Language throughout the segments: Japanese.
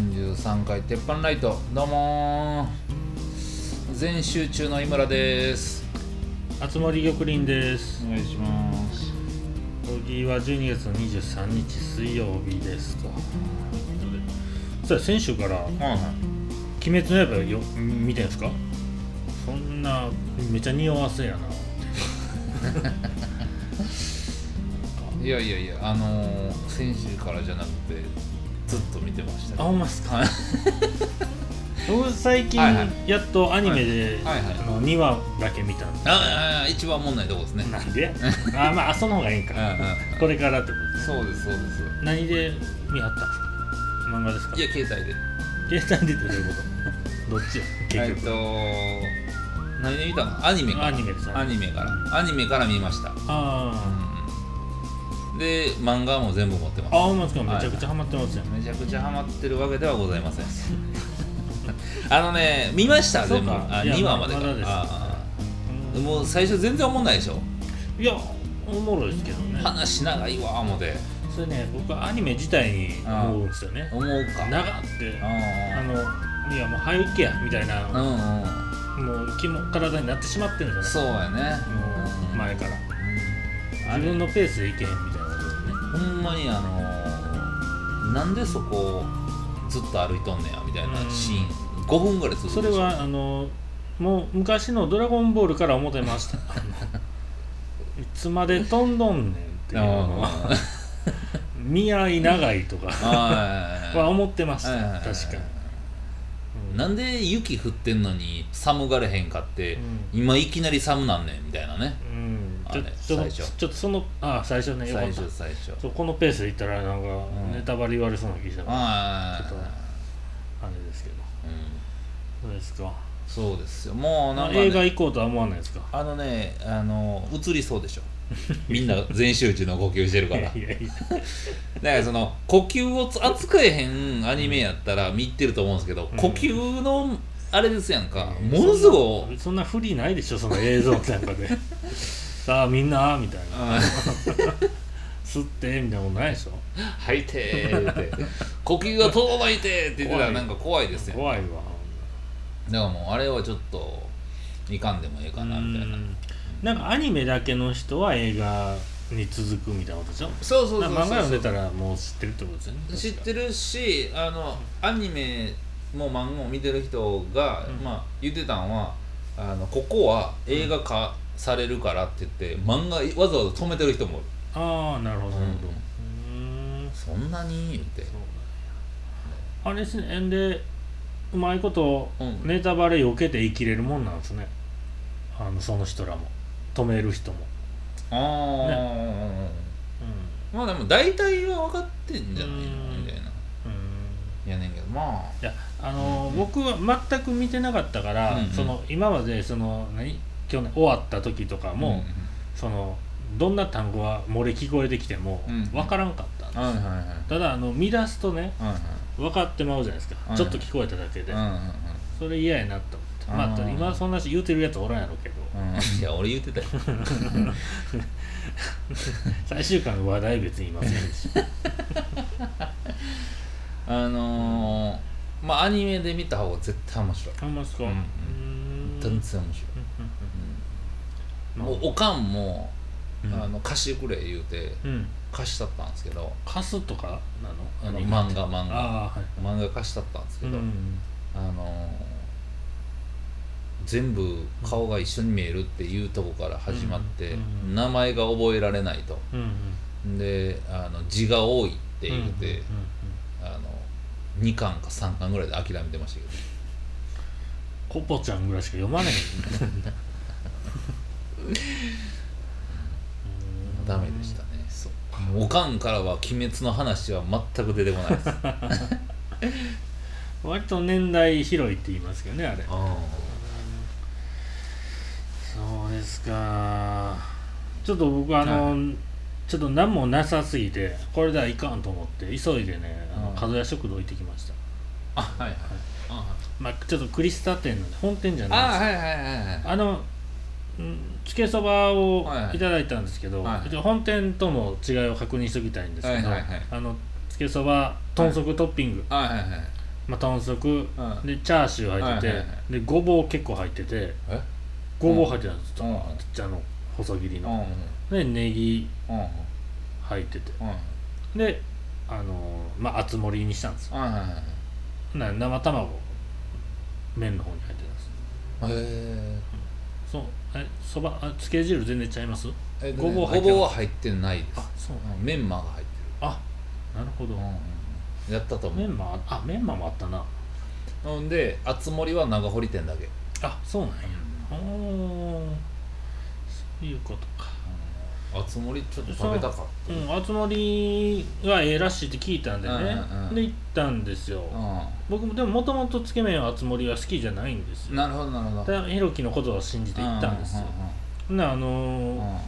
第343回鉄板ライトどうもー。全集中の井村です。集まり玉林です。お願いします。次は12月の23日水曜日ですとそれ先週からはいはい「鬼滅の刃よ」見てんすか？そんなめっちゃ匂わせやな。いやいやいやあのー、先週からじゃなくてと見てましたあねほんまっすか？は い僕最近はいはい。やっとアニメではい。はいはい。あの2話だけ見たんです。ああ一番おもんないとこですね。なんで？あまあその方がいいんか。うんうん。これからってことそうですそうです。何で見はったんですか？漫画ですか？いや携帯で。携帯でってどういうこと？どっちよ結局。えっと何で見たの？アニメから。アニメです。アニメから。アニメから見ました。あうんで漫画も全部持ってます。ああめちゃくちゃハマってますよね。めちゃくちゃハマってるわけではございません。あのね見ました？全部あそうかいや2話までか。まだです。あもう最初全然思んないでしょ？いやおもろいですけどね。話長いわ思て。それね僕はアニメ自体に思うんですよね。思うか。長ってああのいやもう早行けやみたいなあうんうん。もう気も体になってしまってるんじゃないそうやね。もう前から。うん。自分のペースでいけへんみたいなほんまにあのーなんでそこずっと歩いとんねやみたいなシーン。5分ぐらい続くそれはあのもう昔の「ドラゴンボール」から思ってました。いつまで飛んどんねんっていうのはあ見合い長いとか。あは思ってました。確か。に、うん。なんで雪降ってんのに寒がれへんかって、うん。今いきなり寒なんねんみたいなね。うんあれちょ最初。ちょっとそのあ最初ねよか最った初。最初このペースでいったらなんかん。ネタバレ言われそうな気したからあちょっとあれですけど。うん。そうですか？そうですよ。もうなんか、映画ね、行こうとは思わないですか？あのねあの映りそうでしょ。みんな全集中の呼吸してるから。いやいやだからその呼吸を扱えへんアニメやったら見入ってると思うんですけど、うん。呼吸のあれですやんか、ものすごいそんな不利ないでしょその映像なんかで さあみんなみたいな。あ吸ってみたいなことないでしょ。吐いてーって。呼吸が届いてって言ってたらなんか怖いですよ。怖いわ。だからもうあれはちょっといかんでもええかなみたいな。うん。なんかアニメだけの人は映画に続くみたいなことでしょ。そうそうそうそう漫画読んでたらもう知ってるってことですよね。知ってるしあのアニメも漫画も見てる人が、うん。まあ、言ってたんはあのここは映画化されるからって言って漫画わざわざ止めてる人もああなるほどなるほど。うん。うん。そんなに？言って。あれですね。でうまいことうん。ネタバレ避けて生きれるもんなんですね。あのその人らも。止める人も。ああ、うまあでも大体は分かってんじゃないの？うん。みたいな。んうん。やねんけど。まいやあのーうん。僕は全く見てなかったから、うんうん。その今までその何？去年終わった時とかあも、そのどんな単語が漏れ聞こえてきてもうん分からんかったんです、はいはいはい。ただあの見出すとねはいはい。分かってまうじゃないですか、はいちょっと聞こえただけで、それ嫌やなと思って、まあ、うん今そんなし言うてるやつおらんやろうけど。うんいや俺言ってたよ。最終回の話題別に言いませんし あのー、まあアニメで見た方が絶対面白い。あんまですか、うんうーん。全然面白い、まあもうおかんも、うん。あの貸してくれ言うてうん。貸したったんですけど。貸すとかなの？あの漫画漫画。はい。漫画貸したったんですけど、うんあのー全部顔が一緒に見えるっていうとこから始まって、うん名前が覚えられないと。であの字が多いって言うて、あの2巻か3巻ぐらいで諦めてましたけど。コポちゃんぐらいしか読まない ダメでしたね。そうおかんからは「鬼滅」の話は全く出てこないです。割と年代広いって言いますけどねあれ。あそうですか。ちょっと僕あの、はちょっと何もなさすぎてこれではいかんと思って急いでねあのうん。角屋食堂行ってきました。あはいはい。あまあちょっとクリスタ店の本店じゃないですあはいはいはいはい。あのうんつけそばをはい。ただいたんですけど、はい。本店とも違いを確認しておきたいんですけど、はいはいはい。あのつけそば豚足トッピング、はい。はいはいまあ、豚足。うん。でチャーシュー入ってて、はいはいはでごぼう結構入っててえ？ごぼう入ってたんですよ、うん。ちっちゃな細切りうんの、でネギ入ってて。うんであのーまあ厚盛りにしたんですよ。はいはいはいな生卵麺の方に入ってたんですへええそばあつけ汁全然ちゃいます？えごぼう入ってるごぼうは入ってないです。あそううんメンマが入ってあなるほど、るうんやったと思う。メンマあメンマもあったな。ほんで厚盛りは長堀店だけ。あそうなんや。おーそういうことか厚盛りちょっと食べたかっう。ん熱盛がええらしいって聞いたんでね、うんうんうん。で行ったんですよ、た僕もでももともとつけ麺は熱盛は好きじゃないんですよ。うんなるほどなるほど。ただひろきのことを信じて行ったんですよ、ほんならあのー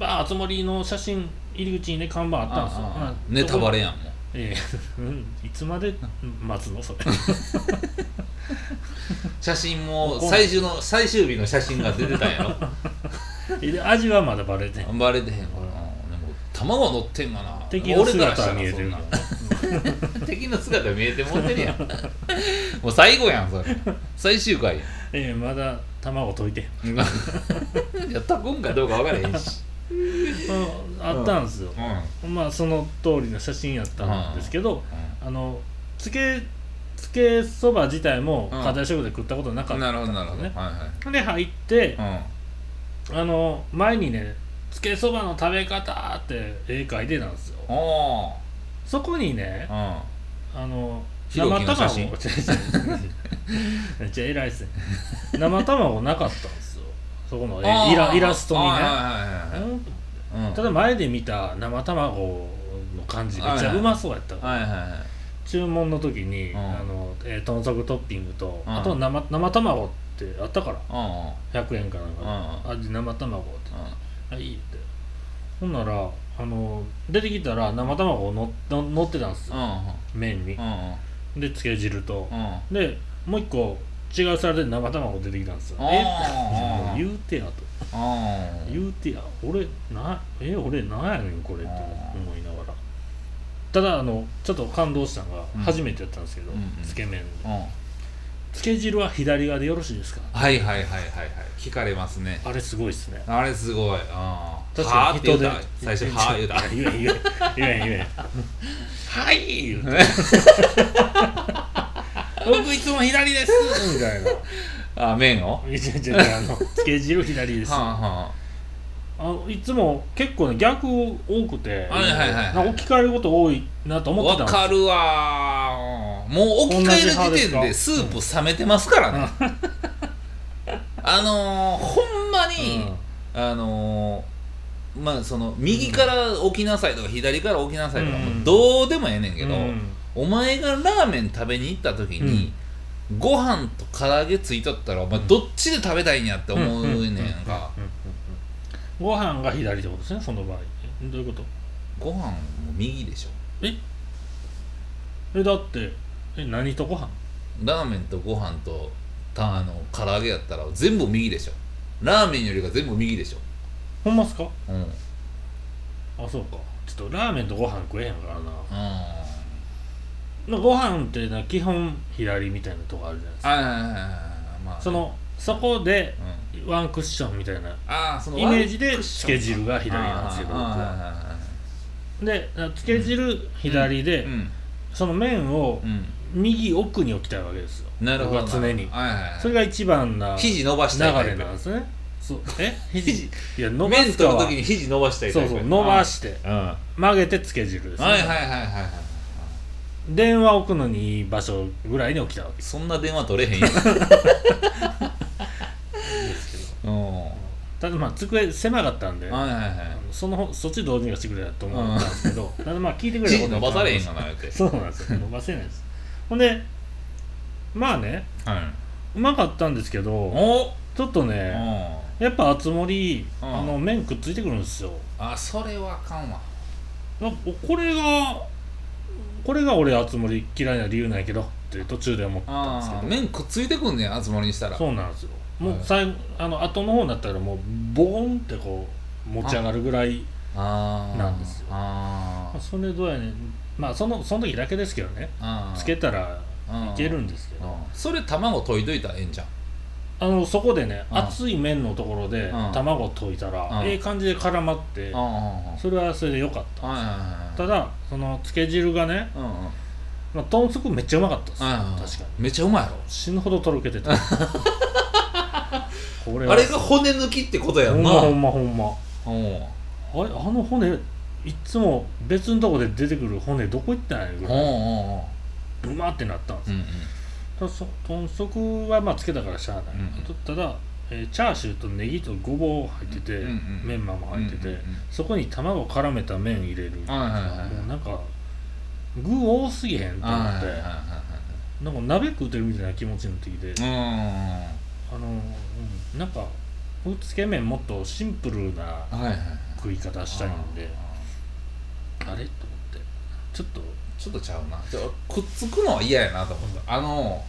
まあ熱盛の写真入り口にね看板あったんですよ。まあネタバレやんもう。ええ。うん。いつまで待つの？それ。写真も最終の最終日の写真が出てたんやで味はまだバレてん。ろバレてへんわ。なでも卵乗ってんがな。敵の姿は俺から見えてるな。敵の姿見えてもってるや。ん もう最後やんそれ。最終回やええ まだ卵溶いてん。んやったくんかどうか分からへんし。ああったんですよ。う、ん。まあその通りの写真やったんですけど、うあのつけつけそば自体もうん。家庭食で食ったことなかったんなるほどなるほど。ねはいはい。で入ってうんあの前にねつけそばの食べ方って絵描いてたんですよ。そこにねうん。あのひろきの写真？違う違うめっちゃ偉いっすね。生卵なかったんですよ。そこの絵あーイライラストにね。はいはいはいはいうん。うん。ただ前で見た生卵の感じめっちゃうまそうやったからはいはいはい。注文の時に、うん。あのえー豚足トッピングと、うん。あと生生卵ってあったから。うんうん。100円かなんかで、味生卵ってあいいって。ほんならあの出てきたら生卵のの乗ってたんですよ、うん麺に。う、んでつけ汁と。でもう一個違う皿で生卵出てきたんですよ。え？言うてやと。うん言うてや。俺なえ？俺なんやねんこれって思いながら。ただあのちょっと感動したのがうん。初めてやったんですけど、つけ麺で。うんつけ汁は左側でよろしいですか？はいはいはいはいはい。聞かれますね。あれすごいっすね。あれすごい。あ確かに人で。最初はー言うた。いや言え言え言え言えはい言うて。僕いつも左です。みたいなあ麺を？いやいやいやあのつけ汁左です。はあはあのいつも結構ね逆多くて、はいはいはいはい。なんか置き換えること多いなとあ思ってたんですよ。わかるわー。もう置き換える時点でスープ冷めてますからね。あのー、ほんまに、あのー、まあその右から置きなさいとか左から置きなさいとか、うん。もうどうでもええねんけど、うん。お前がラーメン食べに行った時に、ご飯と唐揚げついとったらお前どっちで食べたいんやって思うねんか。うんうんうんご飯が左ってことですねその場合。えどういうこと？ご飯も右でしょ。え？だってえ何とご飯？ラーメンとご飯とたあの唐揚げやったら全部右でしょ。ラーメンよりが全部右でしょ。ほんまっすか？うん。あそうか。ちょっとラーメンとご飯食えへんからな。うん。まあご飯ってな基本左みたいなとこあるじゃないですか。はいはいはいはいまあそのそこでうん。ワンクッションみたいなイメージでつけ汁が左なんですよ僕あーは。でつけ汁左で、うん。その麺をうん。右奥に置きたいわけですよなるほど常に。それが一番な流肘伸ばしたいタイれプなんですね。そう。え？肘。肘。いや伸ば時に肘伸ばしたいそうそう伸ばして。曲げてつけ汁です、いはいはいはいはい電話置くのにいい場所ぐらいに置きたいわけ。そんな電話取れへんやんですけどうんはただまあ机狭かったんで、いはいはい。そのそっちどうにかしてくれと思ったんですけど、ただまあ聞いてくれた肘伸ばされへんがかな言うて。そうなんですよ。伸ばせないです。ほんでまあねはい。うまかったんですけどお！ちょっとねやっぱ厚盛あの麺くっついてくるんですよ。あそれはあかんわ。なこれがこれが俺厚盛り嫌いな理由なんやけどって途中で思ったんですけど。麺くっついてくんねんあつ森にしたら。そうなんですよもうはい。最後あの後の方になったらもうボーンってこう持ち上がるぐらいなんですよ。あまあそれどうやねん。まあそのその時だけですけどね。うんつけたらうんいけるんですけど。うんそれ卵溶いといたらええんじゃん。あのそこでねうん熱い麺のところでうん卵溶いたらうんええ感じで絡まってそれはそれでよかった。ただそのつけ汁がね、まあ、豚足めっちゃうまかったです。確かに。めっちゃうまいやろ。死ぬほどとろけてた これはあれが骨抜きってことやんな。ほんまほんまほんま。う。んあれあの骨いっつも別のとこで出てくる骨どこ行ったんやぐらい。うんうんう。んうまってなったんですよ、うんただそ豚足はまあつけたからしゃあない、うんただ、えーチャーシューとネギとごぼう入ってて、うんうんメンマも入ってて、うんうんうん。そこに卵絡めた麺入れる、はいはいはいもうなんか具多すぎへんと思って、はいはいはいはなんか鍋食うてるみたいな気持ちになってきて、いはいあの、うん、なんかつけ麺もっとシンプルなうんはいはい。食い方したいんで。あれ？と思って。ちょっと。ちょっとちゃうな。ちょくっつくのは嫌やなと思った。あの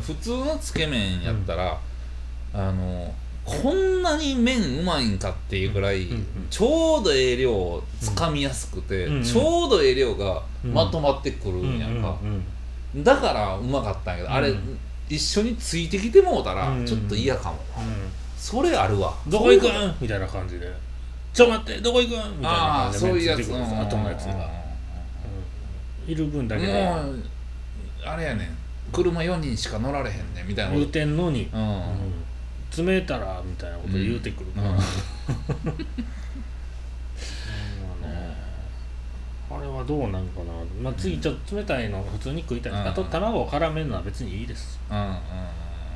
普通のつけ麺やったら、あのこんなに麺うまいんかっていうぐらい、うんうんちょうどええ量つかみやすくて、うんうんちょうどええ量がまとまってくるんやんか、うんうんだからうまかったんやけど、あれうん一緒についてきてもうたらうん。ちょっと嫌かも、うん。それあるわ。どこ行く？んみたいな感じで「ちょ待ってどこ行く？ん?」みたいな感じでそういうやつ。後のやつが、うん。いる分だけで。もうあれやねん。車4人しか乗られへんねんみたいなこ言うとてんのに、うん、うん。詰めたらみたいなこと言うてくるから、うん うんねあれはどうなんかな、まあ、次ちょっと冷たいの普通に食いたい。うん。あと卵を絡めるのは別にいいです。うんうん。うん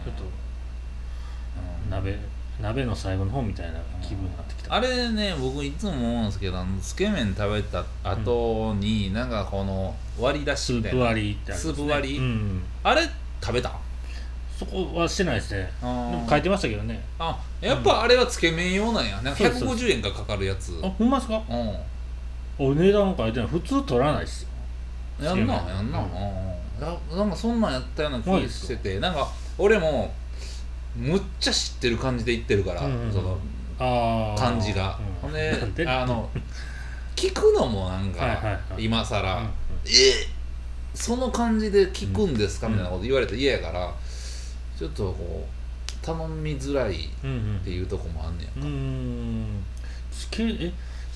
ちょっと鍋鍋の最後の方みたいな気分になってきた、あれね僕いつも思うんですけどつけ麺食べた後に、なんかこの割り出スしみたいな。ープ割りってあね、スープ割り。うん、あれ食べた？そこはしてないですね。あでも書いてましたけどね。あやっぱあれはつけ麺用なんや。なんかそうそう150円がかかるやつ。あほんまですか？うんお値段書いてない。普通取らないっすよ。やんなやんな、うん。なんかそんなんやったような気がしててなんか俺もむっちゃ知ってる感じで言ってるから、うんうんうん。そのああ感じが、うんほんでなんで？あの聞くのもなんか、はいはいはい。今さら、うんうん。えその感じで聞くんですか、うんみたいなこと言われて嫌やからちょっとこう頼みづらいっうんうんていうとこもあんねやんか、うーんつけえ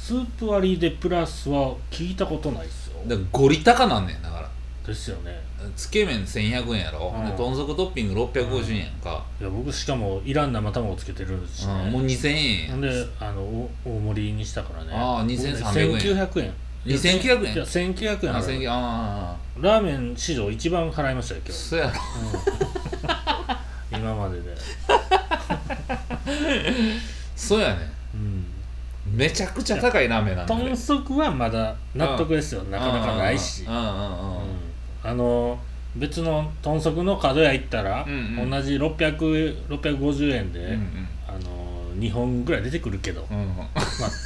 スープ割りでプラスは聞いたことないっすよ。だからゴリ高なんねんだから。ですよね。つけ麺1100円やろ、うん。で豚足トッピング650円やん。か、いや僕しかもいらん生卵つけてるし、ね。うんもう2000円ほん。であのお大盛りにしたからね。ああ2300円。1900円。2900円？いや1900円。あ払う1000円。あラーメン史上一番払いましたよ今日、あそうやろ。うん。今までで。そうやねうんめちゃくちゃ高いラーメンなんだね。豚足はまだ納得ですよ、なかなかないし、うんうんうんうん。うん。あの別の豚足の角屋行ったら、うんうん。同じ600 650円で、うんうん。あの2本ぐらい出てくるけど、うんうん。まあ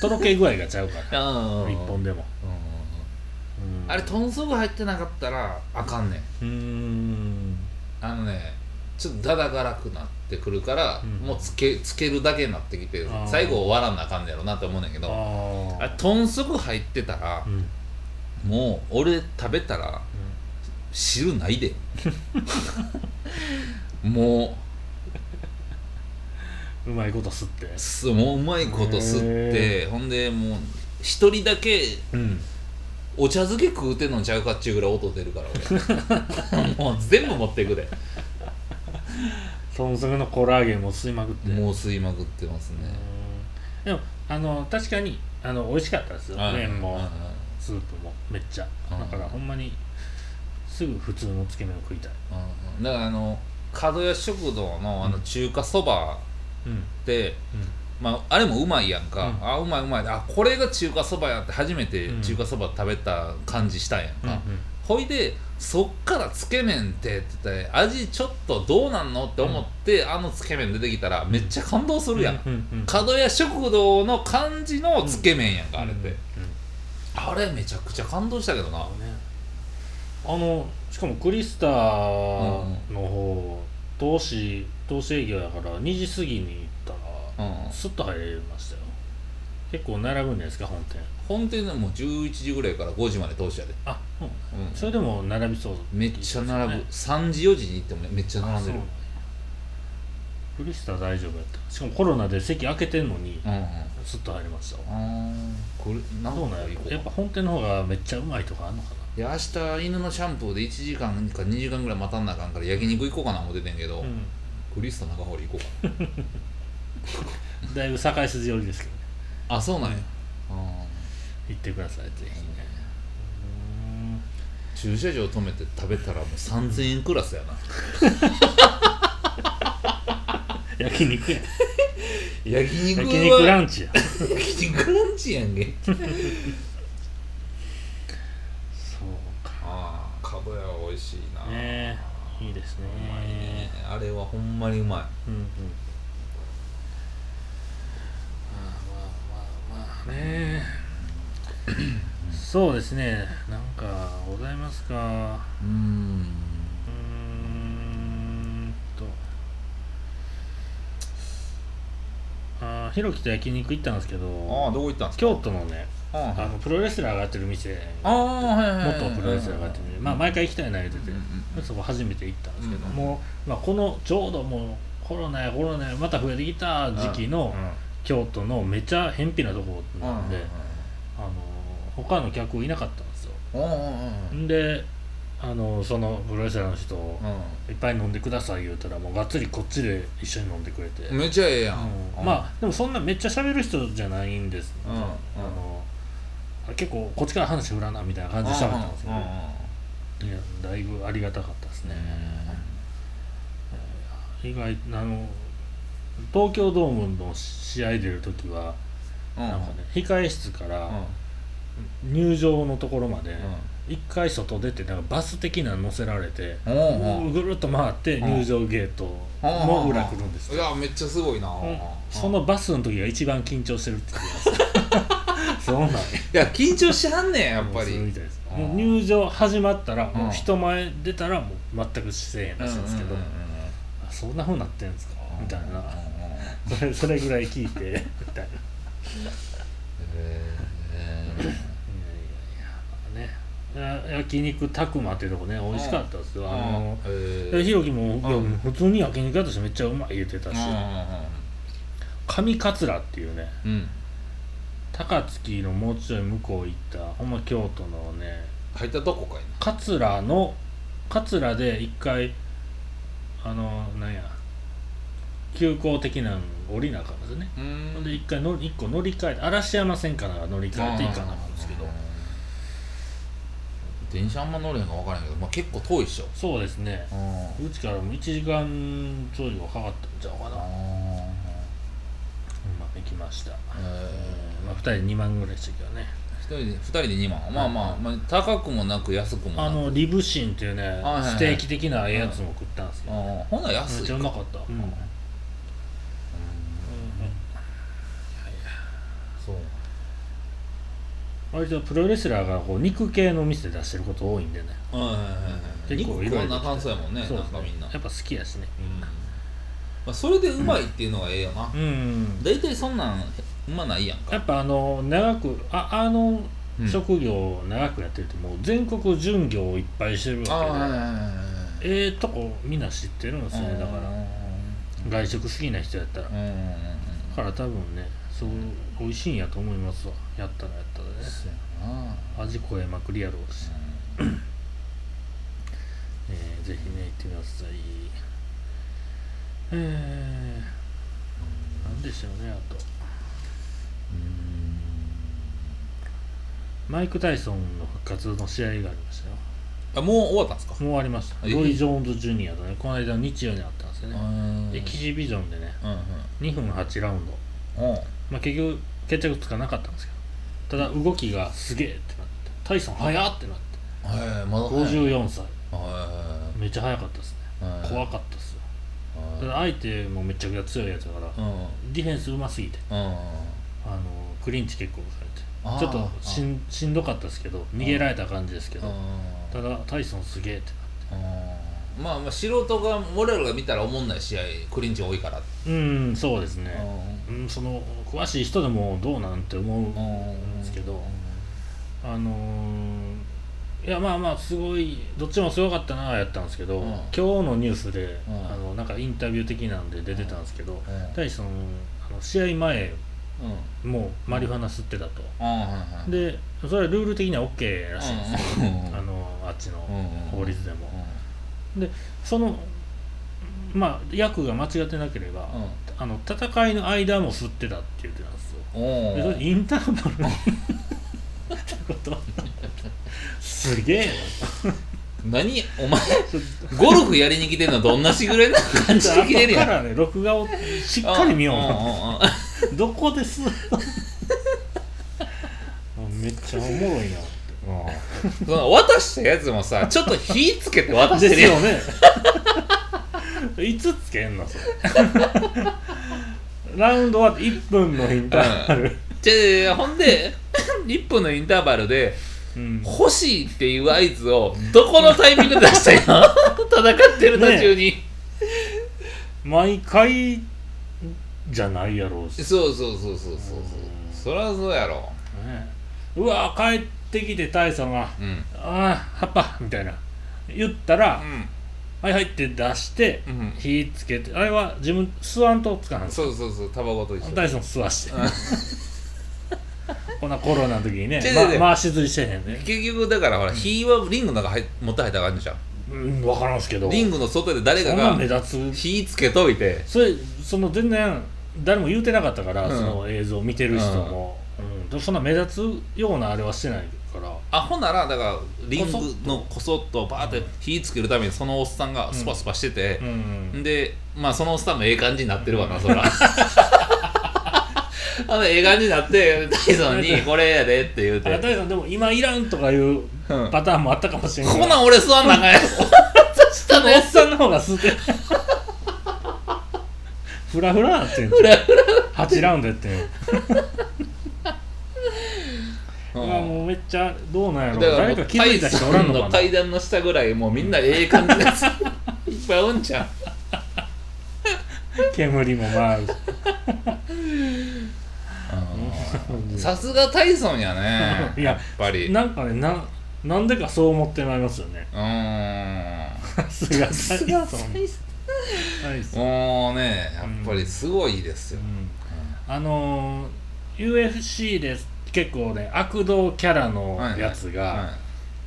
とろけ具合がちゃうから。うん1本でも、うんうん。うん。あれ豚足入ってなかったらあかんねん。うーん。あのねちょっとだだがらくなってくるから、うん。もうつけつけるだけになってきて最後終わらなあかんねやろなって思うねんだけどああれ豚足入ってたらう、ん。もう俺食べたら汁ないで。もうまいこと吸って。うすもううまいこと吸ってほんでもう一人だけうん。お茶漬け食うてんのちゃうかっちゅうぐらい音出るから俺。もう全部持っていくで豚足のコラーゲンも吸いまくって。もう吸いまくってますね。うん。でもあの確かにあの美味しかったですよ。うん麺もうんスープもめっちゃ。うんだからほんまにすぐ普通のつけ麺を食いたい。うんだからあの角屋食堂のあの中華そばうん。って、うん。まあ、あれもうまいやんか、うん。あうまいうまい。あこれが中華そばやって初めてうん。中華そば食べた感じしたんやんか、うんうんほいでそっからつけ麺ってって言って味ちょっとどうなんのって思って、あのつけ麺出てきたらめっちゃ感動するやん、うんうんうん。角屋食堂の感じのつけ麺やんか、あれって、うんうんあれめちゃくちゃ感動したけどな。ね。あのしかもクリスタの方、投資投資営業やから2時過ぎに行ったらうん。スッと入れましたよ。結構並ぶんじゃないですか本店本店でもう11時ぐらいから5時まで通しやで、あうんうん、それでも並びそうめっちゃ並ぶ、ね3時4時に行ってもめっちゃ並んでるフリスタ大丈夫やった。しかもコロナで席開けてんのにうんうん。すっと入りましたわ。あーこれなんかやっぱ本店の方がめっちゃうまいとかあんのかいや明日犬のシャンプーで1時間か2時間ぐらい待たんなあかんから焼肉行こうかな思っててんけど、な、うん。クリスタ中堀行こうかな。だいぶ境筋寄りですけどね。あそうなんや、あ行ってくださいぜひね。ー駐車場止めて食べたらもう3000円クラスやな。焼肉や 焼肉は焼肉ランチや 焼肉ランチやんけ。そうか。ああかぶやは美味しいな。ねえいいですね。うまいね。あれはほんまにうまい。うんうん。まあまあまあまあねそうですね。なんかございますか？うーん。うーんと。あーひろきと焼肉行ったんですけどああどこ行ったんですか？京都のねああ。のプロレスラーがやってる店。あはい元プロレスラーがやってる店。まあ毎回行きたいな言ってて。そこ初めて行ったんですけど、うんもう、まあ、このちょうどもうコロナやコロナやまた増えてきた時期の京都のめちゃ偏僻なところなんで、他の客いなかったんですよ。うんうんであのそのプロレスラーの人ういっぱい飲んでください言うたらもうがっつりこっちで一緒に飲んでくれて、んめっちゃええやん。うん。まあでもそんなめっちゃ喋る人じゃないんです、うんうん。あの結構こっちから話振らなみたいな感じで喋ったんですけど、いやだいぶありがたかったですね、意外あの東京ドームの試合出る時は、うん。なんかね控え室からうん入場のところまでう一回外出てなんかバス的なの乗せられて、ぐるっと回ってうん。入場ゲートの裏来るんですいやめっちゃすごいな。うん。そのバスの時が一番緊張してるって言ってます。そうなんや。いや緊張しはんねんやっぱり。そうみたいです。うん。もう入場始まったら人前出たらもう全くせえへんらしいんですけど、うんうんうんあそんなふうになってんですか？みたいな。それそれぐらい聞いてみたいな。いへやいやいやまあねや焼肉たくまっていうとこね美味しかったですよ、ーあのひろきも、普通に焼肉屋としてめっちゃうまい言ってたし、上桂っていうねうん。高槻のもうちょい向こう行ったほんま京都のね入ったとこかいな。桂の桂で一回あのなんや急行的なの降りなあかんですね。ほんで一回の一個乗り換えて嵐山線かなんか乗り換えていかなあかん電車あんま乗れへんか分からんけど、まあ、結構遠いっしょ。そうですね。うちからも1時間ちょいはかかったんちゃうかな、まあ行きました、えまあ、2人で2万ぐらいでしたけどね。一人で二人で2万。まあまあ、まあ、高くもなく安くもなく。あのリブシンっていうね、はいはいステーキ的なやつも食ったんですけど、あーほんなら安いめっちゃうまかった、うんうんそう割とプロレスラーがこう肉系の店出してること多いんでね。はいはいはいはい。結構肉食わなあかんそうやもんねそうなんかみんな、やっぱ好きやしね。うん。まあ、それでうまいっていうのがええよな、うん。大体そんなんうまないやんか。やっぱあの長くああのうん。職業を長くやってるともう全国巡業をいっぱいしてるあわけでええとこみんな知ってるんですよねだから。外食好きな人やったら。うんうんうんうん。だから多分ねそう美味しいんやと思いますわ。やったらやったらねそうやな。味超えまくりやろうし、えー、ぜひね行ってください。えー、なんでしょうねあと。マイク・タイソンの復活の試合がありましたよ。あもう終わったんですか？もう終わりました。えロイ・ジョーンズ・ジュニアとね。この間日曜にあったんですよね。うん。エキシビジョンでね。うん2分8ラウンド。うんうんまあ結局決着つかなかったんですけどただ動きがすげえってなってタイソン速っってなってはいまだ54歳。はめっちゃ速かったですね。怖かったっすよ。はい。ただ相手もめちゃくちゃ強いやつだからうん。ディフェンスうますぎてうん。あのクリンチ結構されてちょっとしんしんどかったですけど逃げられた感じですけどうん。ただタイソンすげえってなって。うんまあまあ素人が俺らが見たら思んない試合クリンチ多いから。うんそうですね、うん、その詳しい人でもどうなんて思うんですけど。あのー、いやまあまあすごいどっちもすごかったなやったんですけど、うん、今日のニュースで、うん、あのなんかインタビュー的なんで出てたんですけど、うん、大そのあの試合前もうマリファナ吸ってたと、でそれはルール的には OK らしいんですよ、あのあっちの法律でも、でそのまあ役が間違ってなければ、あの戦いの間も吸ってたって言ってたんですよ。でインターバルってことすげえ何？お前ゴルフやりに来てんのどんなしぐれな感じで来てるやん。からね録画をしっかり見ようどこです？めっちゃおもろいなその渡したやつもさ ちょっと火つけて渡してるよね。いつつけんのそれ。ラウンドは1分のインターバル、うん、じゃほんで 1分のインターバルで、うん、欲しいっていう合図をどこのタイミングで出したよ 戦ってる途中に、ね、毎回じゃないやろうし。そうそうそうそうそうそう。そりゃそうやろ、ね、うわ帰ってきて大佐が「うん、ああ葉っぱ」みたいな。言ったら、うん。はいはいって出して、うん、火つけてあれは自分吸わんと使うんそうそうそうタバコと一緒。大ソン吸わして。こんなコロナの時にね、ま、回し釣りしてへんね結局だからほら、火はリングの中持って入ったらあかんじゃん。うん分からんすけど。リングの外で誰かが目立つ。火つけといて。それその全然誰も言うてなかったから、うん、その映像を見てる人も、そんな目立つようなあれはしてないから。あほんならだからリングのこそっと。バーって火つけるためにそのおっさんがスパスパしてて、うん、でまあそのおっさんもええ感じになってるわな、うん、そら。あのええ感じになって ダイソンに「これやで」って言うて。ダイでも今いらんとかいうパターンもあったかもしれない、うん、ほな俺座んなあかんや下 のおっさんの方が吸ってフラフラなってんフラフラ。8ラウンドやってんうん、もうめっちゃどうなんやろ誰か気づいた人おらんのかな。階段の下ぐらいもうみんなええ感じのやついっぱいおんちゃう。煙も回るさすがタイソンやねやっぱり。なんかねななんでかそう思ってまいりますよね。うん。さすがタイソン。もうねやっぱりすごいですよ、うん、あのー、UFC です結構ね悪道キャラのやつが、はい。はいはい、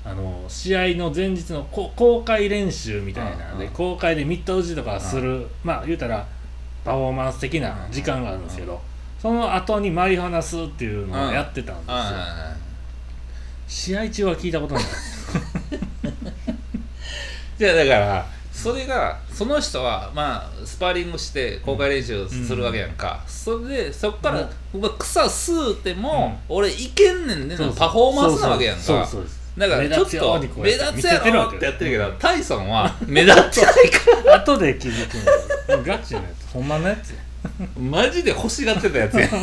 あの試合の前日の公開練習みたいな。で公開でミット打ちとかする。まあ言うたらパフォーマンス的な時間があるんですけどその後にマリファナスっていうのをやってたんですよ。試合中は聞いたことない。じゃあだからそれがその人はまあスパーリングして公開練習するわけやんか、うん、それでそっから、うん、草吸うても、うん、俺いけんねんねのパフォーマンスなわけやんか。だからちょっと目立つやろってやってるけどタイソンは目立ってないから。後で気づくのガチのやつ。ほんまのやつマジで欲しがってたやつや。め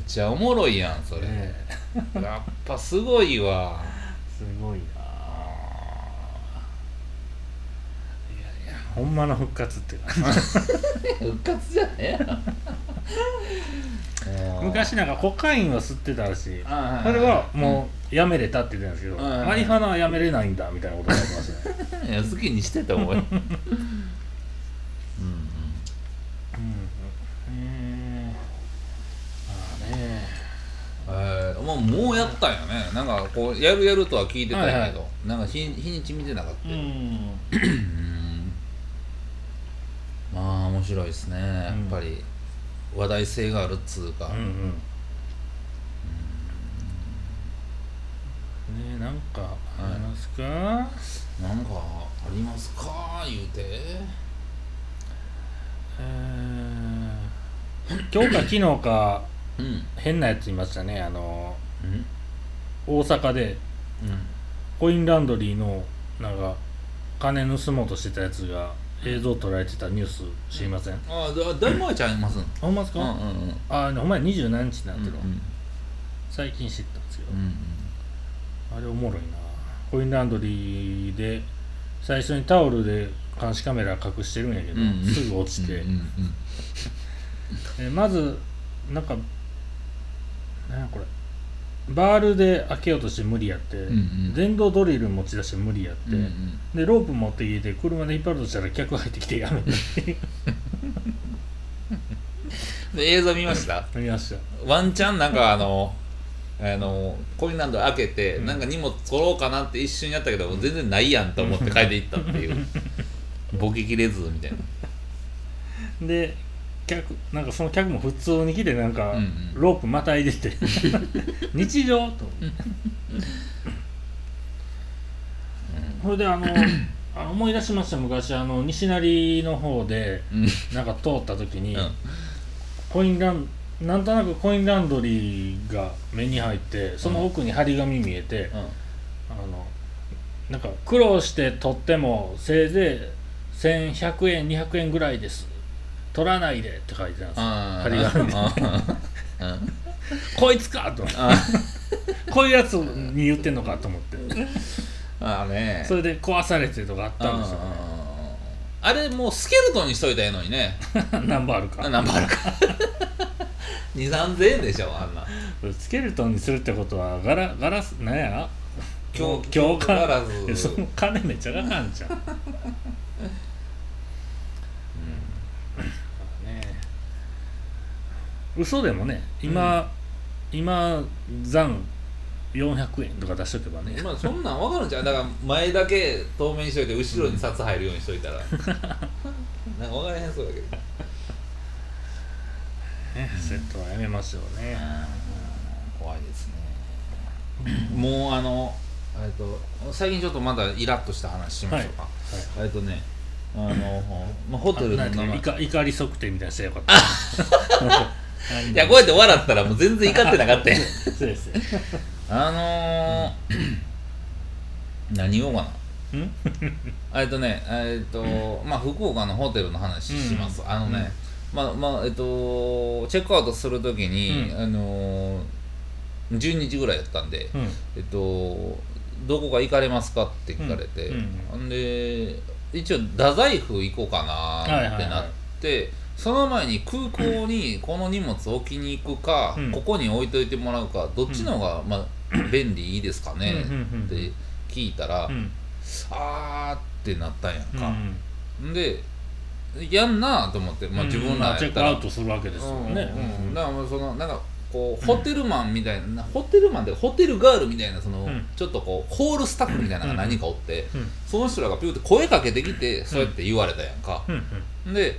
っちゃおもろいやんそれ、ね、やっぱすごいわ。すごいなほんまの復活っていう 復活じゃねえ 昔なんかコカインを吸ってたらしい。それはもうやめれたって言ってたんですけどマリファナはやめれないんだみたいなことになってましたね。いや好きにしてた思い うんうん。うんえー、もうもうやったんやね。なんかこうやるやるとは聞いてたんやけど、はいはい、なんか日日にち見てなかったうんまあ面白いですね。やっぱり話題性があるっつうか、うんうん。ねなんかありますか、はい、なんかありますか？言うて。えー、今日か 昨日か、うん、変なやついましたね。あの、うん、大阪で、うん、コインランドリーのなんか金盗もうとしてたやつが映像捉えてたニュース知りません、ああだだいぶ前ちゃいますん。ほんまですか、うんうんうん、あほんまに27日になってる、うんうん、最近知ったんですけど、うんうん、あれおもろいな。コインランドリーで最初にタオルで監視カメラ隠してるんやけど、うんすぐ落ちて、うんうん。えまずなんかなんやこれ？バールで開けようとして無理やって、うんうん。電動ドリル持ち出して無理やって、うんうん。でロープ持ってきて車で引っ張るとしたら客入ってきてやめてで 映像見ました？見ました。ワンチャンなんかあのあのコインランド開けて、うん。なんか荷物取ろうかなって一瞬やったけど、全然ないやんと思って帰っていったっていう。ボケきれずみたいな。で客なんかその客も普通に来てなんか、ロープまたいでて 日常と。それであの 思い出しました昔あの西成の方でうん。なんか通った時に、うん。コインランなんとなくコインランドリーが目に入ってその奥に張り紙見えて、あのなんか苦労して取ってもせいぜい1100円200円ぐらいです取らないでって書いてたんですよ。あ張りこいつかとこういうやつに言ってんのかと思って。あね。それで壊されてとかあったんですよね。あれもうスケルトンにしといたらええのにね。何本あるか。何番あるか。2 3 0 0円でしょあんな。スケルトンにするってことはガラガラスなんや？強強化ガラス。金めっちゃかかんじゃん、ね嘘でもね今、今残400円とか出しとけばね、まあそんなん分かるんじゃんだから前だけ透明にしといて後ろに札入るようにしといたら。なんか分からへんそうだけど。ねセットはやめましょうね、怖いですね。もうあのえっと最近ちょっとまだイラッとした話しましょうか、えっとねあの、まあ、ホテルのあ名前。怒怒り測定みたいにしてよかった いやこうやって笑ったらもう全然怒ってなかったよ。そうですよ。あのー、何言おうかうん？なえっとねえっとまあ福岡のホテルの話します、あのね、まあまあえっとチェックアウトするときに、うん。あのー、12時ぐらいやったんで、うん。えっとどこか行かれますかって聞かれて、うんで一応太宰府行こうかなってなって、その前に空港にこの荷物置きに行くか、うん。ここに置いといてもらうかどっちの方が、まあ、便利いいですかねって聞いたら、うん。あーってなったんやんか、うん。でやんなと思って、まあ、自分らまあチェックやったら、アウトするわけですよね、うんうんだからそのなんかこうホテルマンみたいな、ホテルマンでホテルガールみたいなその、うん。ちょっとこうホールスタッフみたいなのが何人かおって、うん。その人らがピューって声かけてきてそうやって言われたやんか、で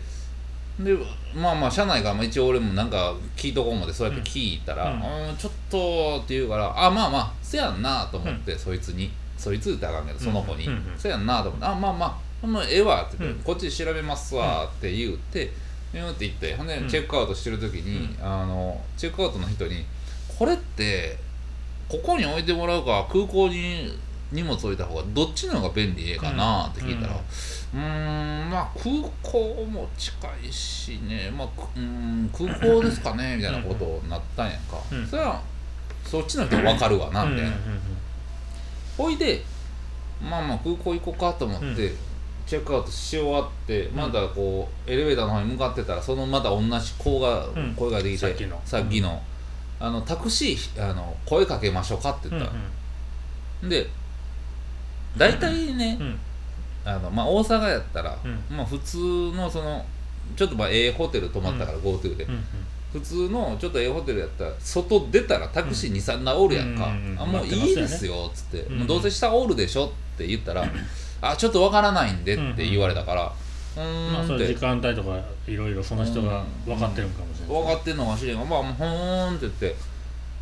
でまあまあ社内からも一応俺もなんか聞いとこうもでそうやって聞いたら「ううんん、ちょっと」って言うから「あまあまあせやんな」と思って、そいつにそいつってあかんけどその子に。うんうん「せやんな」と思って「あまあまあもうええわ」って言って、うん。こっちで調べますわ」って言って言うって言ってほんでうん。チェックアウトしてる時に、あのチェックアウトの人に「これってここに置いてもらうか空港に荷物置いた方がどっちの方が便利ええかな?」って聞いたら「うーんまあ空港も近いしねまあくうーん空港ですかね」みたいなことになったんやんか、うん。それはそっちの人分かるわなみたいな、ほいでまあまあ空港行こうかと思って、うん。チェックアウトし終わってまだこうエレベーターの方に向かってたらそのまた同じ子がうん。声ができて、さっきの。さっきの。あのタクシーあの声かけましょうかって言ったら、で大体ね、うんあのまあ、大阪やったら、うん。まあ、普通のそのちょっとまあええホテル泊まったから、GoTo で、うん普通のちょっとええホテルやったら外出たらタクシー23台おるやんか、うんあもういいですよっつって、うんもうどうせ下おるでしょって言ったら、あちょっとわからないんでって言われたから、うーまあそれ時間帯とかいろいろその人が分かってるんかもしれない分かってんのかもしれんがまあほーんって言って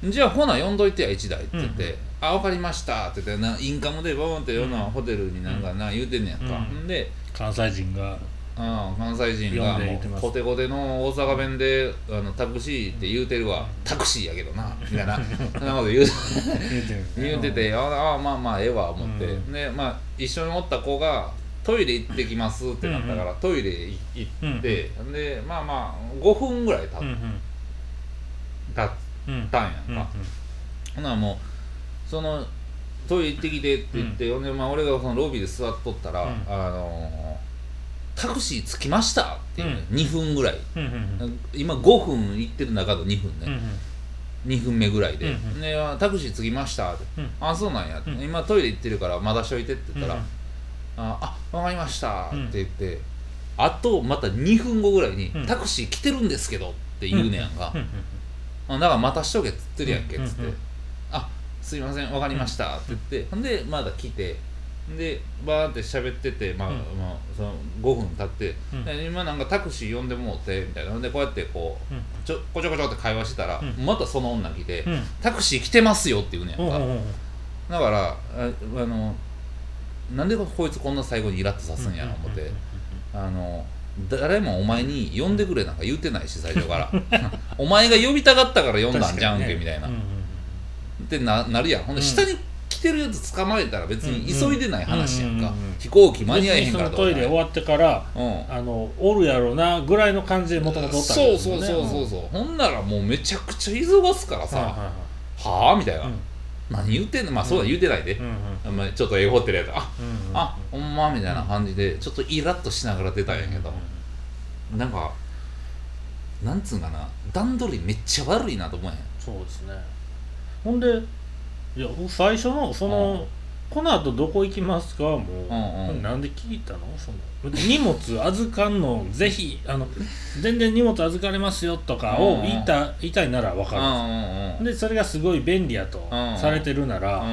じゃあほな呼んどいてや1台って言って、うんあ分かりましたって言ってなインカムでボーンってようなホテルになんかな、言うてんねやんか、うん。んで関西人があ関西人がもうコテコテの大阪弁であのタクシーって言うてるわ。タクシーやけどなみたいな。そんなこと言う。言うてる言うててああまあまあええわ思って、うん。でまあ一緒におった子がトイレ行ってきますってなったから、トイレ行って、でまあまあ5分ぐらい経っうんたっうん。うんたん。やん。か、うん。ほなもうそのトイレ行ってきてって言って、ほ、ん。でまあ俺がそのロビーで座っとったら、あのタクシー着きましたっていうね、うん、2分ぐらい、うん。うん。うん、今5分行ってる中の2分ね、うん。うん。2分目ぐらいで「うん。うん、でタクシー着きました」って「うん、あそうなん。や」って、うん、今トイレ行ってるからまだしといて」って言ったら「うん、ああ分かりました」って言って、あとまた2分後ぐらいに「タクシー来てるん。ですけど」って言うねやん。か、だから待たしとけっつってるやんけっつって「あすいません分かりました」って言って。ほんでまだ来て。でバーって喋ってて、まあ、うん、まあ、その5分経って、うん、今なんかタクシー呼んでもうてみたいな。でこうやってこう、うん、ちょこちょこちょって会話してたら、またその女来て、タクシー来てますよ」って言うねやんか、だからああのなんでこいつこんな最後にイラッとさすんやろ思って、あの誰もお前に呼んでくれなんか言うてないし最初からお前が呼びたかったから呼んだんじゃんけ、みたいな、ってななるやん。ほんで下に来てるやつ捕まえたら別に急いでない話やんか、飛行機間に合えへんからとか、トイレ終わってから、うん、あのおるやろうなぐらいの感じでもともとおったんね、そうそうそうそうそう、ほんならもうめちゃくちゃ急がすからさ、はあみたいな、何言ってんの？まあそうだ言うてないで、うんまあ、ちょっと英語ってるやつ。あ、うんあほんまみたいな感じでちょっとイラッとしながら出たんやけど、うん、なんかなんつうんかな段取りめっちゃ悪いなと思えへん。そうですね。ほんでいや最初のその、この後どこ行きますかもう、うんうん、なんで聞いたの？その荷物預かんの ぜひあの全然荷物預かれますよとかを言いた言いたいなら分かるんです、でそれがすごい便利やとされてるなら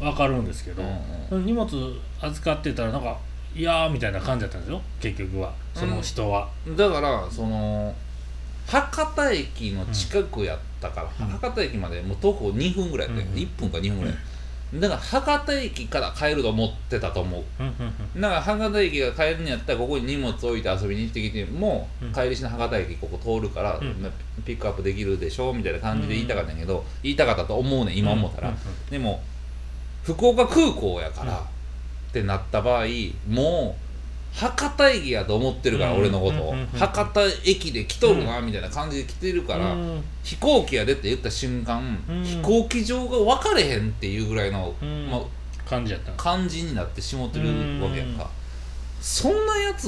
分かるんですけど、荷物預かってたらなんか「いや」みたいな感じだったんですよ結局は。その人は、うん、だからその博多駅の近くやったから、うん、博多駅までもう徒歩2分ぐらいやった、うん、1分か2分ぐらい、だから博多駅から帰ると思ってたと思う、だから博多駅が帰るんやったらここに荷物置いて遊びに行ってきても、帰りしの博多駅ここ通るから、ピックアップできるでしょみたいな感じで言いたかったんやけど、言いたかったと思うね今思ったら、でも福岡空港やから、ってなった場合もう博多駅やと思ってるから、俺のことを、博多駅で来とるなみたいな感じで来てるから、飛行機やでって言った瞬間、飛行機場が分かれへんっていうぐらいの、まあ、感じやった。感じになってしもってるわけやんか、そんなやつ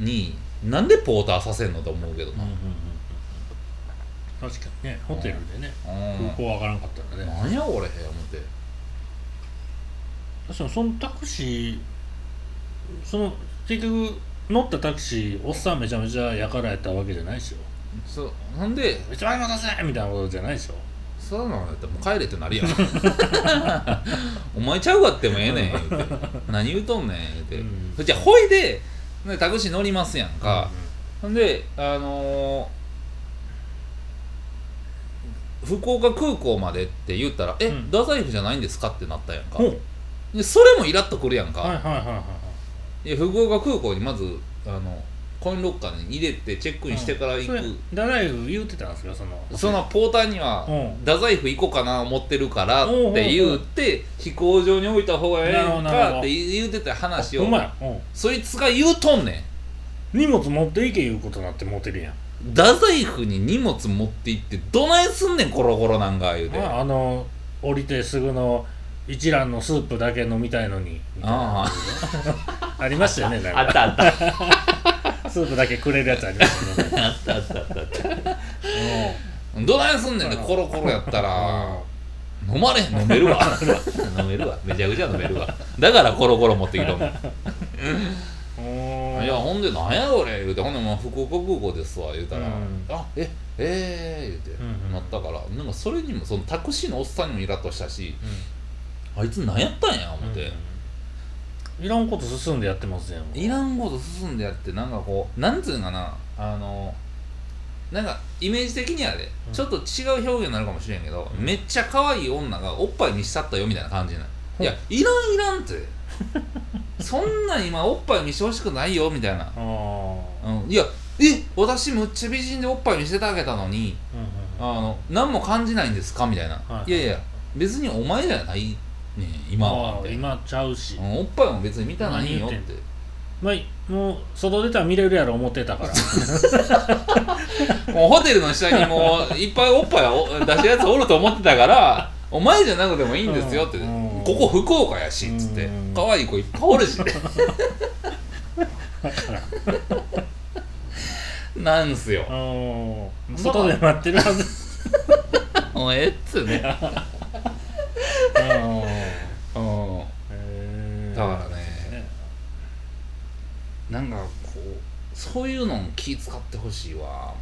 になんでポーターさせんのと思うけどな、確かにねホテルでね、空港分からんかったらね。何やこれ思って。確かにそのタクシーその結局乗ったタクシーおっさんめちゃめちゃやからやったわけじゃないでしょ。そう。なんでめちゃめちゃ待たせみたいなことじゃないでしょ。そうなの？やったらもう帰れってなるやん。お前ちゃうかってもええねん。言うて何言うとんねん言うて、うん、じゃあほいでタクシー乗りますやんか、ほ、うんであのー、福岡空港までって言ったら「え、うん、太宰府じゃないんですか?」ってなったやんか、でそれもイラッとくるやんか、はいはいはいはいで福岡空港にまずあのコインロッカーに入れてチェックインしてから行く、うん、太宰府言うてたんですよその。そのポーターには「太宰府行こうかな思ってるから」って言うて飛行場に置いた方がええんかって言うてた話を。そいつが言うとんねん。荷物持っていけいうことなって持てるやん。太宰府に荷物持って行ってどないすんねんコロコロなんか言うて。あの降りてすぐの一蘭のスープだけ飲みたいのにああ。ありましたよねあったあった。スープだけくれるやつありましたね。あったあったあった。あったどないすんねんねコロコロやったら。飲まれへん飲めるわ。飲めるわ。めちゃくちゃ飲めるわ。だからコロコロ持ってきたもん。いやほんでなんやこれ言うて。ほんでもう福岡空港ですわ言うたら、うん、あえええー、言うて、うんうん、なったから。なんかそれにもそのタクシーのおっさんにもイラッとしたし、あいつ何やったんや思って、うん、いらんこと進んでやってますやん。いらんこと進んでやってなんかこうなんつうんかな。あのなんかイメージ的にはね、うん、ちょっと違う表現になるかもしれんけど、うん、めっちゃ可愛い女がおっぱい見しちゃったよみたいな感じな、いやいらんいらんって。そんな今おっぱい見してほしくないよみたいな、うん、いやえ私むっちゃ美人でおっぱい見せてあげたのに、うんうん、あの何も感じないんですかみたいな、はいはい、い。やいや別にお前じゃないね今は今ちゃうし、おっぱいも別に見たないよって。まあもう外出たら見れるやろ思ってたから。もうホテルの下にもういっぱいおっぱいを出したやつおると思ってたからお前じゃなくてもいいんですよって、うんここ福岡やしっつって可愛い子いっぱいおるし なんすよ。外で待ってるはず。もうええっつうねだからね。なんかこうそういうの気使ってほしいわ、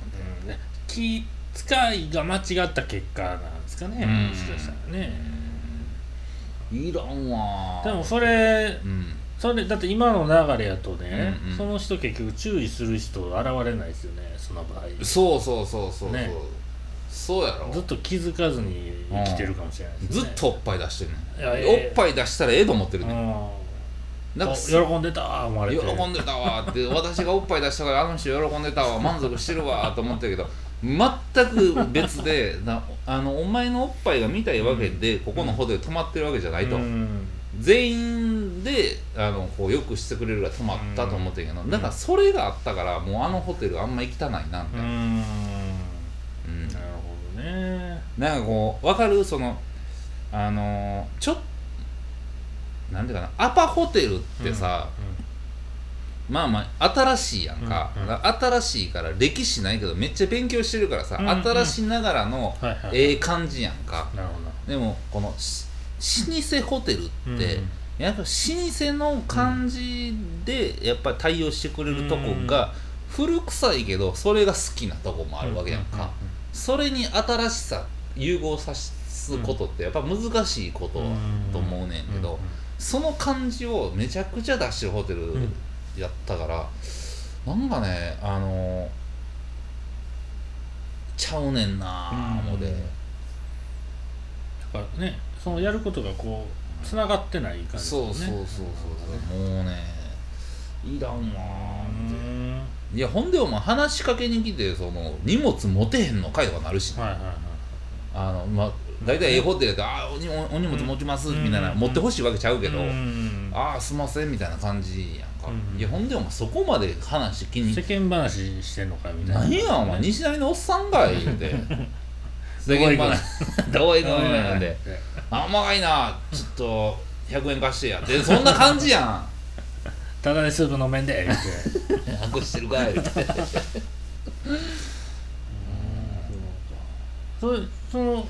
うん。ね、気使いが間違った結果なんですかね、もしかしたらね、いらんわ。でもそれ、うん、それだって今の流れやとね、うんうん、その人結局注意する人現れないですよねその場合。そうそうそうそうね。そうやろ。ずっと気づかずに生きてるかもしれないです、ね、ずっとおっぱい出してる。ねおっぱい出したらええと思ってるねなんか喜んでたわ思われて。喜んでたわって私がおっぱい出したからあの人喜んでたわ満足してるわと思ったけど全く別でなあのお前のおっぱいが見たいわけで、うん、ここのホテル泊まってるわけじゃないと、うん、全員であのこうよくしてくれるが泊まったと思ってんけど、うん、だからそれがあったからもうあのホテルあんま行きたないなみたいな。うん。なるほどね。なんかこう分かる？そのあのちょっなんていうかなアパホテルってさ、まあまあ新しいやんか,、新しいから歴史ないけどめっちゃ勉強してるからさ、新しながらのええ感じやんか、でもこの老舗ホテルって、やっぱ老舗の感じでやっぱり対応してくれるとこが古臭いけどそれが好きなとこもあるわけやんか、それに新しさ融合さすことってやっぱ難しいことと思うねんけど、その感じをめちゃくちゃ出してるホテルやったから、うん、なんかねあのちゃうねんなあもで、だからねそのやることがこうつながってない感じ、ね、そうそうそうそう。もうねいらんわって。いやほんでお前話しかけに来てその荷物持てへんのかいとかなるし、ね、はいはいはい、あのまあ大体ええホテルで「あお荷お荷物持ちます」みたいな、持ってほしいわけちゃうけど「ああすんません」みたいな感じやんか、いやほんでお前そこまで話気に世間話してんのかみたいな。何やお前西成のおっさんかい言うて。世間話。どういくのなんで「あまがいなちょっと100円貸してや」って。そんな感じやん。ただでスープ飲めんで言うて「白してるかい」言うて。そその、うん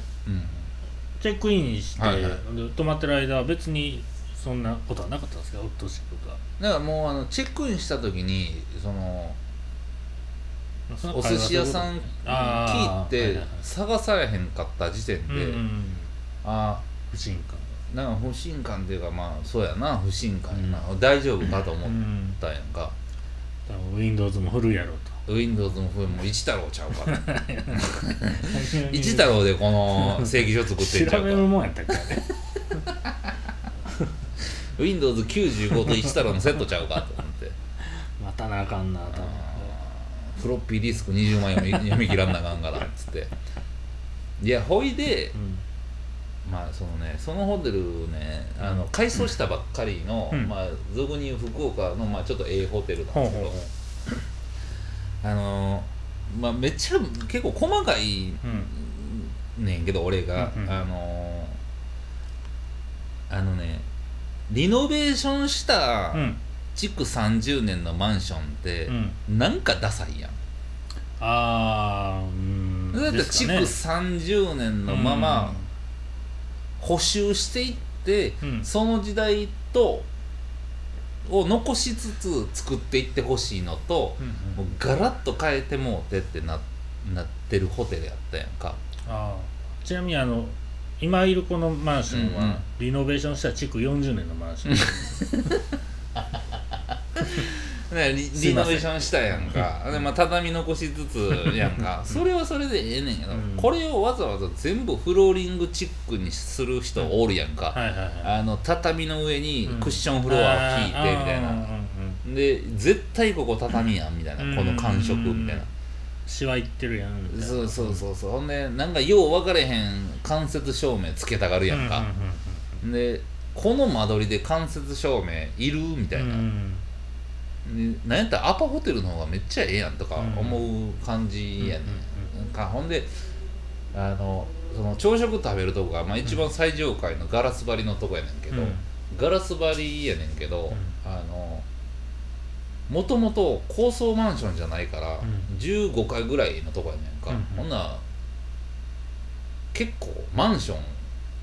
チェックインして、はいはい、泊まってる間は別にそんなことはなかったんですか？うっとしいことは。だからもうあのチェックインした時にそのお寿司屋さん聞いて探されへんかった時点で、あ不信感なんか不信感っていうかまあそうやな不信感やな、うん、大丈夫かと思ったやんか、うん、Windows も古いやろと Windows の風も一太郎ちゃうから。一太郎でこの 正規書作ってんちゃうか。調べるもんやったっけね Windows95 と一太郎のセットちゃうかと思って。またなあかんな多分フロッピーディスク20枚読み切らんなあかんからっつって。いやほいで、うん、まあそのねそのホテルねあの改装したばっかりの、うん、まあ俗に言う福岡の、まあ、ちょっとええホテルなんですけど、あのまあめっちゃ結構細かいねんけど、俺が、うんうん、あのあのねリノベーションした築30年のマンションって、うん、なんかダサいやん。ああうん。だって築30年のまま補修していって、うん、その時代とを残しつつ作っていってほしいのと、うんうん、もうガラッと変えてもうてってななってるホテルやったやんか。あちなみにあの今いるこのマンションは、リノベーションした築40年のマンション ね、リリノベーションしたやんか。で、まあ、畳残しつつやんか。それはそれでええねんけど、うん、これをわざわざ全部フローリングチックにする人おるやんか、あの畳の上にクッションフロアを引いてみたいな、うん、で絶対ここ畳やんみたいな、この感触みたいな。しわいってるやんそうそうそうそう。ほんでなんかよう分かれへん間接照明つけたがるやんか、でこの間取りで間接照明いるみたいな、うんなんやったらアパホテルの方がめっちゃええやんとか思う感じやねんか。ほんであのその朝食食べるとこが、まあ、一番最上階のガラス張りのとこやねんけど、うん。ガラス張りやねんけど、ん。あのもともと高層マンションじゃないから、ん。15階ぐらいのとこやねんか、うんうんほんなら結構マンション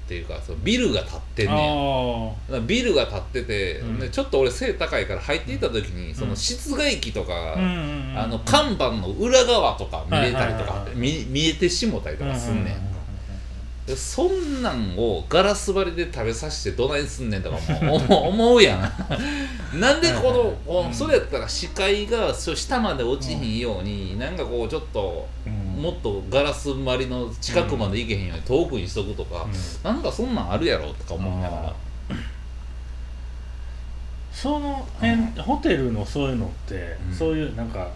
っていうかそのビルが建ってんねん。あだからビルが建ってて、うん。でちょっと俺背高いから入っていった時に、その室外機とか、あうんうんうん。あの看板の裏側とか見れたりとかはいはいはいはい。見見えてしもたりとかすんねん。か、でそんなんをガラス張りで食べさせてどないすんねんとかも 思う思うやん。なんでこのはいこうそれやったら視界がそう下まで落ちひんように、なんかこうちょっとうんもっとガラス張りの近くまで行けへんように遠くにしとくとか、なんかそんなんあるやろとか思いながら。その辺ホテルのそういうのって、うん。そういうなんか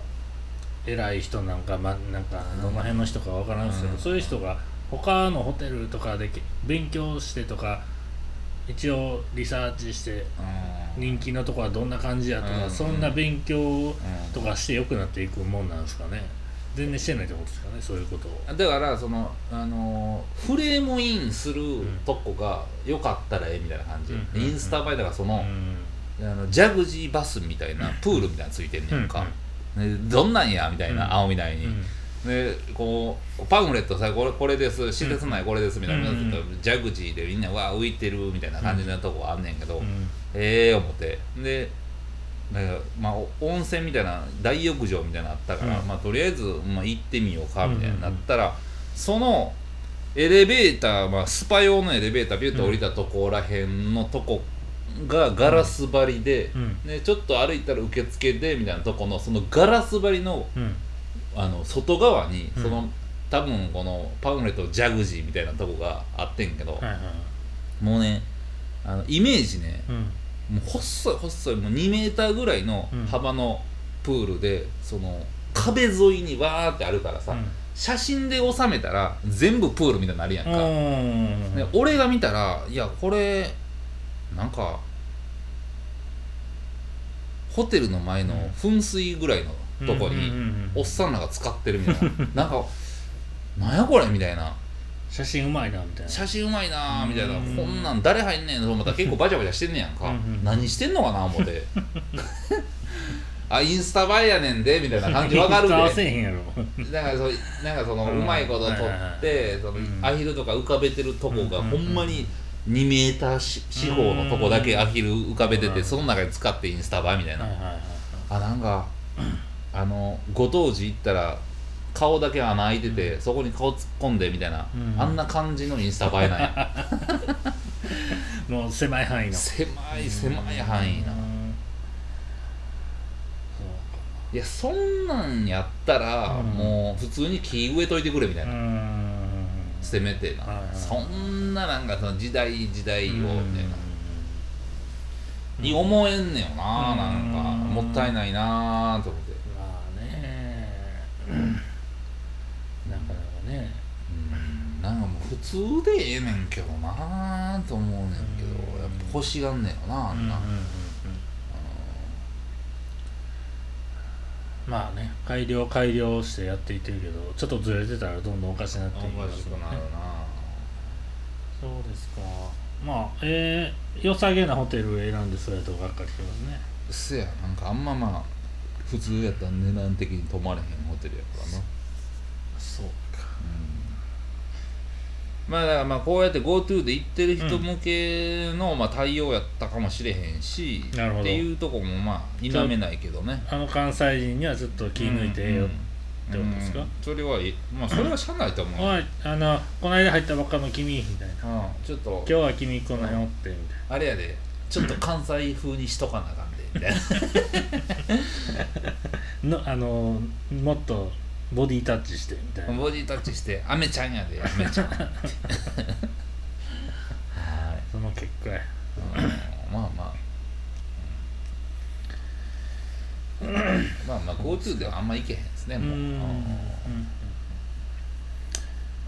偉い人なんか,、ま、なんかどの辺の人かわからんですけど、うん。そういう人が他のホテルとかでけ勉強してとか一応リサーチして人気のとこはどんな感じやとか、うん。そんな勉強うん。とかして良くなっていくもんなんですかね全然してないってことですかねそういうことを。だからそのあのーフレームインするとこが良かったらええみたいな感じ、うんインスタ映えだからその,、うん。あのジャグジーバスみたいなプールみたいなのついてんねんか、でどんなんやみたいな、うん。青みたいに、うん。でこうパンフレットさこれこれです。施設内これですみたいな、うんジャグジーでみんなわー浮いてるみたいな感じのとこあんねんけど、うん。ええ思って。でなんかまあお温泉みたいな大浴場みたいなのあったから、うん。まあとりあえず、まあ、行ってみようかみたいになったら、そのエレベーター、まあ、スパ用のエレベータービュッと降りたとこらへんのとこがガラス張りで、うん。でちょっと歩いたら受付でみたいなとこのそのガラス張りのうん。あの外側にうん。その、多分このパンフレットジャグジーみたいなとこがあってんけど、はいはい。もうねあのイメージねうんもう細い細いもう2メーターぐらいのうん。幅のプールで、その壁沿いにわーってあるからさ、うん。写真で収めたら全部プールみたいになるやんか、うん。で俺が見たらいやこれなんかホテルの前の噴水ぐらいのとこにおっさんらが使ってるみたいな。なんかなんやこれみたいな写真うまいなみたいな。写真うまいなーみたいな。うんこんなん誰入んねんと思ったら結構バチャバチャしてんねやんか。何してんのかな思って。あインスタ映えやねんでみたいな感じわかるで。だからそうなんかそのううんまいこと撮ってそのうん。アヒルとか浮かべてるとこがうんほんまに2メーターし四方のとこだけアヒル浮かべてうんてその中で使ってインスタ映えみたいな。あなんかあのご当時行ったら顔だけ穴開いてて、そこに顔突っ込んでみたいな、うん。あんな感じのインスタ映えなんや もう狭い範囲の。狭い狭い範囲なうん。いやそんなんやったら、うん。もう普通に木植えといてくれみたいな、うん。せめてな、そんななんかその時代時代をみたいな、うんに思えんねよな、うん。なんか。もったいないなと思って、まあねなかなかね。うん。なんかもう普通でええねんけどなと思うねんけど、うん。やっぱ欲しがんねよなあんな、うんうんうんうん。まあね改良改良してやっていってるけどちょっとずれてたらどんどんおかしになっていきおかしくなるなそうですか。まあえー、良さげなホテルを選んでそうやとがっかりしますね。せやなんかあんままあ普通やったら値段的に泊まれへんホテルやからな。そう。かまあだからまあこうやって GoTo で行ってる人向けのまあ対応やったかもしれへんし、なるほど。っていうとこもまあ否めないけどね。あの関西人にはちょっと気抜いてええよ、ってことですか？うん。それはいいまあそれはしゃあないと思う、おいあのこの間入ったばっかの君みたいな。うんちょっと。今日は君この辺おってみたいあれやで。ちょっと関西風にしとかなあかんでみたいなな。のあのもっとボディタッチしてみたいな。ボディタッチして「アメちゃんやでアメちゃん」はい。その結果や。うん。まあまあ、うん。まあまあ GoTo ではあんま行けへんですねもう。うん。ま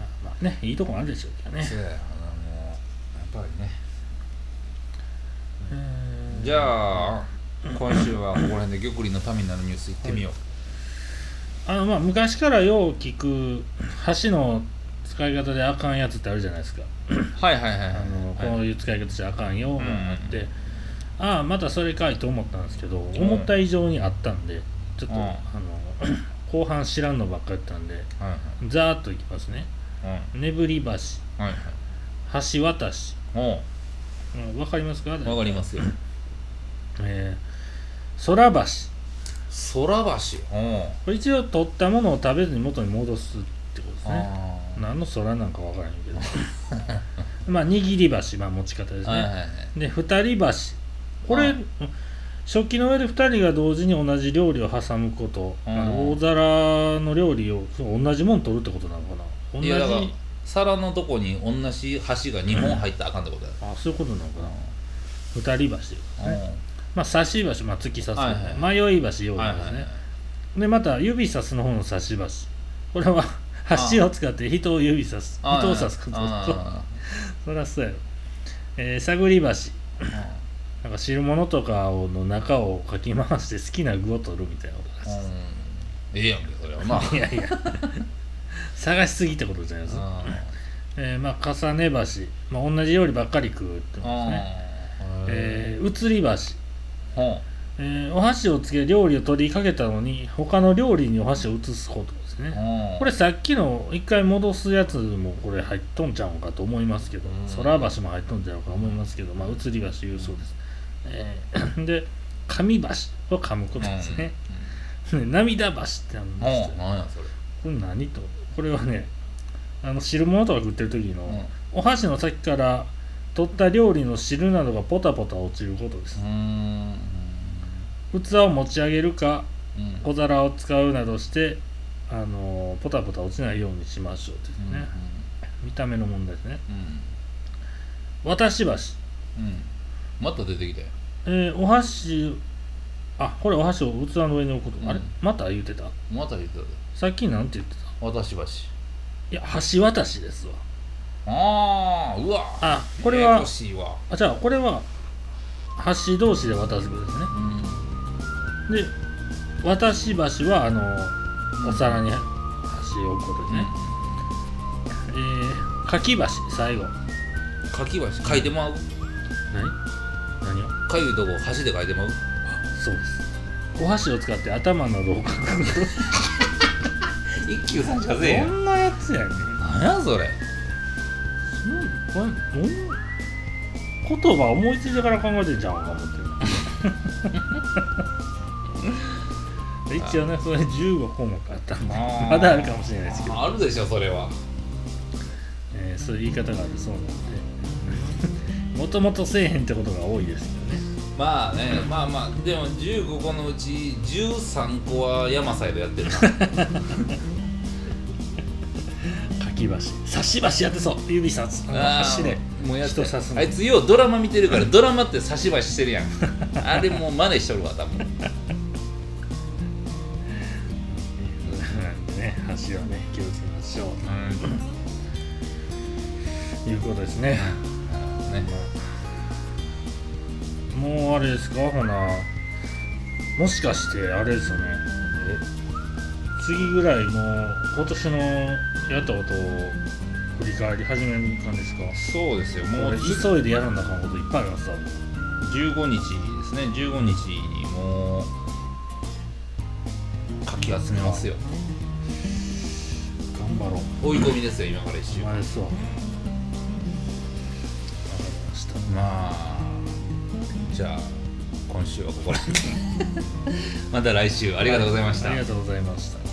あまあねいいとこあるでしょうけどね。そうやあのやっぱりね。うん。じゃあ今週はここら辺で玉林のためになるニュース行ってみよう、あのまあ昔からよう聞く橋の使い方であかんやつってあるじゃないですか。はいはいはいはいあの、こういう使い方しちゃあかんよがあって、ああまたそれかいと思ったんですけど、思った以上にあったんでちょっと、うん。あの 後半知らんのばっかりやったんではいはい。ざーっといきますね。うん。根振り橋はいはい。橋渡し。おう。んわかりますか？わかりますよ。えー、空橋空橋。おこれ一応取ったものを食べずに元に戻すってことですね。あ何の空なんかわからへんけど。まあ握り橋まあ持ち方ですね、はいはいはい。で二人橋。これあ食器の上で2人が同時に同じ料理を挟むこと、うん。大皿の料理を同じもん取るってことなのかな。同じいやだから皿のとこに同じ箸が2本入ったらあかんってことや。あそういうことなのかな。二人橋ですうん。ねまあ差し橋、まあ、突き刺す、はいはい。迷い橋用意はいですね、はいはいでまた指さすの方の差し橋。これは箸を使って人を指さす。あ人を指すことあ そりゃそうやろ、えー探り橋。ーなんか汁物とかをの中をかき回して好きな具を取るみたいなことです。うん。ええやんけそれは。まあ。いやいや。探しすぎってことじゃないです。か、えーまあ重ね橋、まあ、同じ料理ばっかり食うってことですね、えー移り橋、ほえーお箸をつけ料理を取りかけたのに他の料理にお箸を移すことですね、うこれさっきの一回戻すやつもこれ入っとんちゃうんかと思いますけどうん。空橋も入っとんちゃうかと思いますけど、まあ、移り橋言うそうです、えー で紙橋を噛むことですね、で涙橋ってあるんほですよ。これ何と？これはねあの汁物とか食ってる時の、うん。お箸の先から取った料理の汁などがポタポタ落ちることです。う、ん器を持ち上げるかうん。小皿を使うなどしてあのポタポタ落ちないようにしましょうというね、見た目の問題ですね。うん。渡し橋、うん。また出てきたよ。えーお箸あこれお箸を器の上に置くこ。と、あれ？うんまた言ってた？また言ってたで。さっきなんて言ってた？私橋いや橋渡しですわ。ああうわ。あこれはあじゃあこれは箸同士で渡すことですね。うんで渡し橋はあのお皿に箸を置くことですね、えー、かき橋最後。かき橋書いてまう？何？何を？かゆいとこ箸で書いてまう？そうです。お箸を使って頭などを一休さんじゃぜえやどんなやつやねん。なんやそれ？うんこれうん言葉思いついてから考えてんじゃんか思ってる 一応ねそれ15項目あったんでまだあるかもしれないですけど、あるでしょそれは。えーそういう言い方があるそうなので。もともとせえへんってことが多いですけどね。まあねまあまあでも15個のうち13個は山サイドやってるな。かき箸。差し箸やってそう。指さす。あのあー箸でもうや人刺すの。あいつようドラマ見てるからドラマって差し箸してるやん。あれもう真似しとるわ多分ことですね。ねもうあれですか？ほなもしかしてあれですよね。次ぐらいもう今年のやったことを振り返り始める感じですか？そうですよ。もう急いでやらなあかんこといっぱいあります？わ15日ですね。15日にもうかき集めますよ。頑張ろう。追い込みですよ今から1週間。ですまあじゃあ今週はここら辺 また来週ありがとうございました。ありがとうございました。